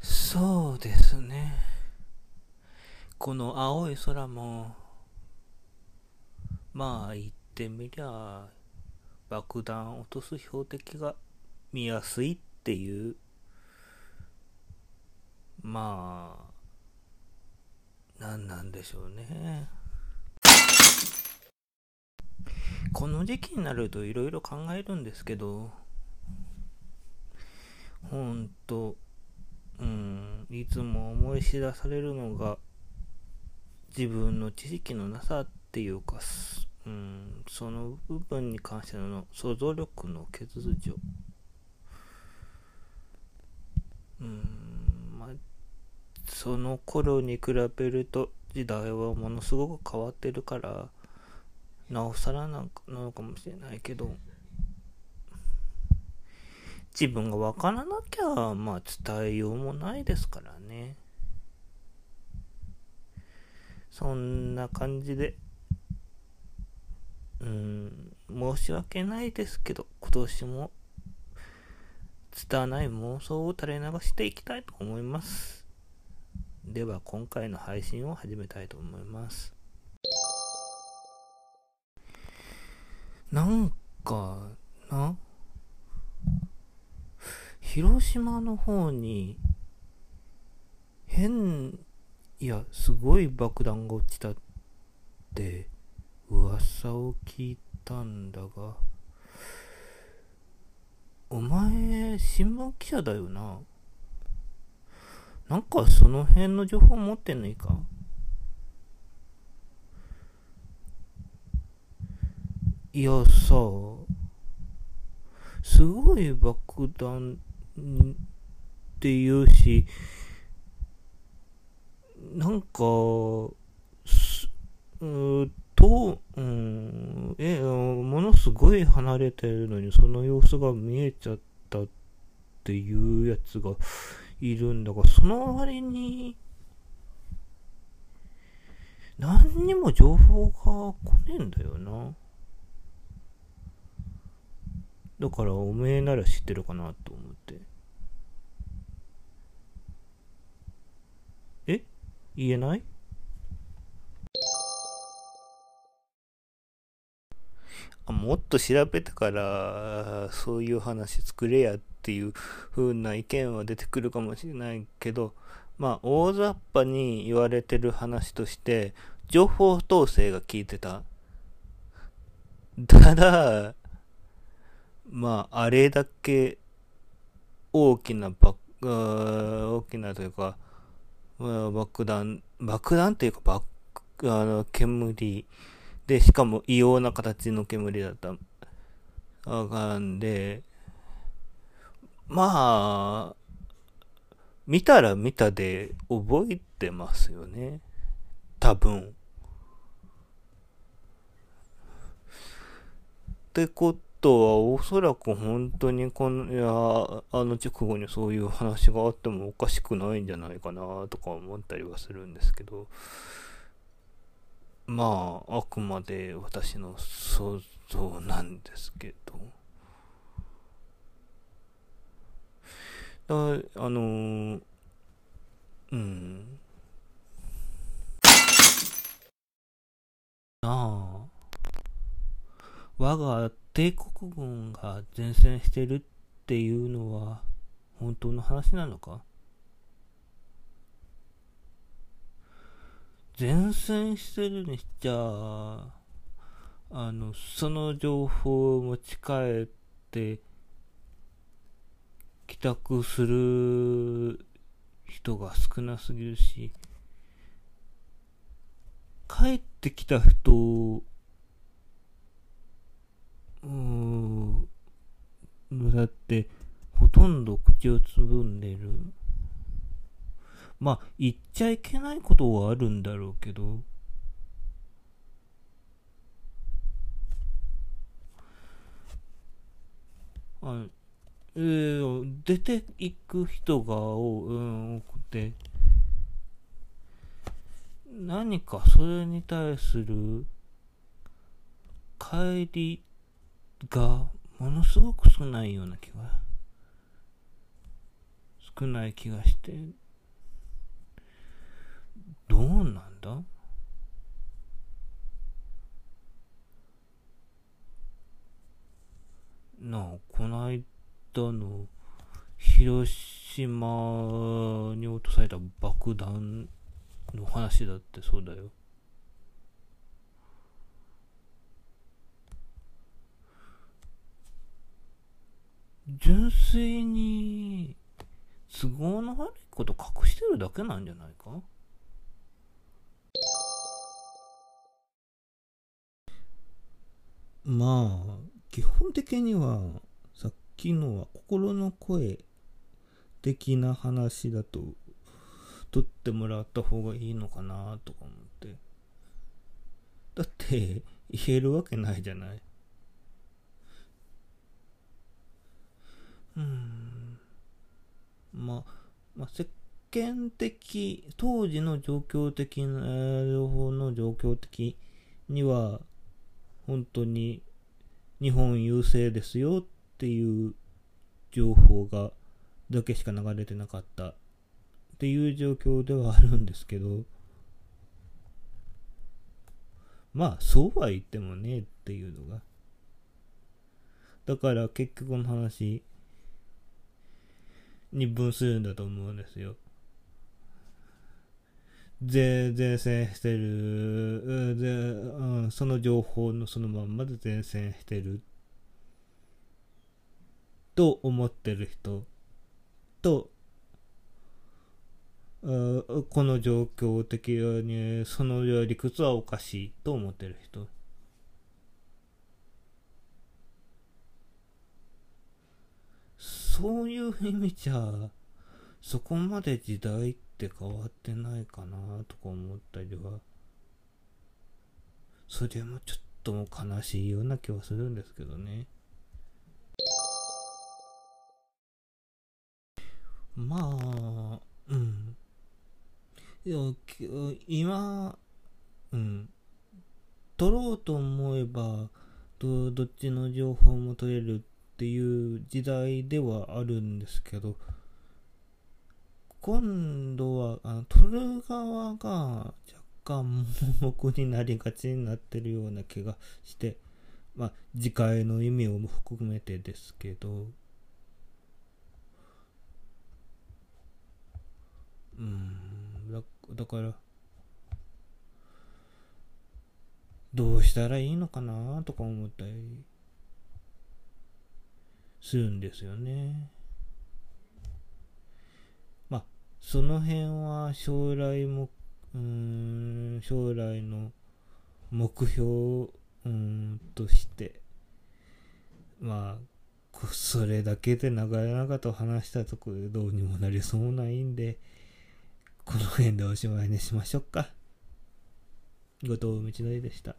そうですね。この青い空も、まあ言ってみりゃ、爆弾落とす標的が見やすいっていう、まあ、なんなんでしょうね。この時期になるといろいろ考えるんですけど、ほんと、うん、いつも思い知らされるのが、自分の知識のなさっていうか、うん、その部分に関しての想像力の欠如。うん、まあ、その頃に比べると時代はものすごく変わってるから、なおさらなのかもしれないけど、自分がわからなきゃ、まあ伝えようもないですからね。そんな感じで、うん、申し訳ないですけど、今年も、拙い妄想を垂れ流していきたいと思います。では、今回の配信を始めたいと思います。なんかな広島の方に変いやすごい爆弾が落ちたって噂を聞いたんだがお前新聞記者だよな。なんかその辺の情報持ってんのいいか？いやさ、すごい爆弾って言うし、なんか、うと、うん、え、ものすごい離れてるのにその様子が見えちゃったっていうやつがいるんだが、その割に、何にも情報が来ねえんだよな。だからおめえなら知ってるかなと思って。言えないあもっと調べてからそういう話作れやっていう風な意見は出てくるかもしれないけどまあ大雑把に言われてる話として情報統制が効いてた。ただまあ、あれだけ大きな爆、大きなというか、爆弾、爆弾というか爆、あの、煙で、しかも異様な形の煙だった。あかんで、まあ、見たら見たで覚えてますよね。多分。ってこととはおそらく本当にこの、いや、あの直後にそういう話があってもおかしくないんじゃないかなとか思ったりはするんですけど、まあ、あくまで私の想像なんですけど、だあのうん。ああ。我が帝国軍が前線してるっていうのは本当の話なのか？前線してるにしちゃあのその情報を持ち帰って帰宅する人が少なすぎるし帰ってきた人うん、だって、ほとんど口をつぶんでる。まあ、言っちゃいけないことはあるんだろうけど、あえー、出ていく人が多、うん、多くて、何かそれに対する帰りがものすごく少ないような気が少ない気がして、どうなんだ？なあ、こないだの広島に落とされた爆弾の話だってそうだよ。純粋に都合の悪いこと隠してるだけなんじゃないか？まあ基本的にはさっきのは心の声的な話だと取ってもらった方がいいのかなとか思って。だって言えるわけないじゃない。うん。まあ、まあ、世間的当時の状況的な情報の状況的には本当に日本優勢ですよっていう情報がだけしか流れてなかった。っていう状況ではあるんですけど。まあそうは言ってもねっていうのが。だから結局の話に分するんだと思うんですよ。前線してる。で、うん、その情報のそのまんまで前線してる。と思ってる人。とこの状況的にその理屈はおかしいと思ってる人。そういう意味じゃそこまで時代って変わってないかなとか思ったりは。それもちょっと悲しいような気はするんですけどね。まあうん。いや今うん。取ろうと思えばどどっちの情報も取れるってていう時代ではあるんですけど今度は、あの、取る側が若干盲目になりがちになってるような気がして、まあ、次回の意味を含めてですけど、うん、だだから、どうしたらいいのかなとか思ったり。するんですよね。まその辺は将来も、うん、将来の目標、うん、として、まあ、それだけで長々と話したところでどうにもなりそうもないんで、この辺でおしまいにしましょうか。後藤道のりでした。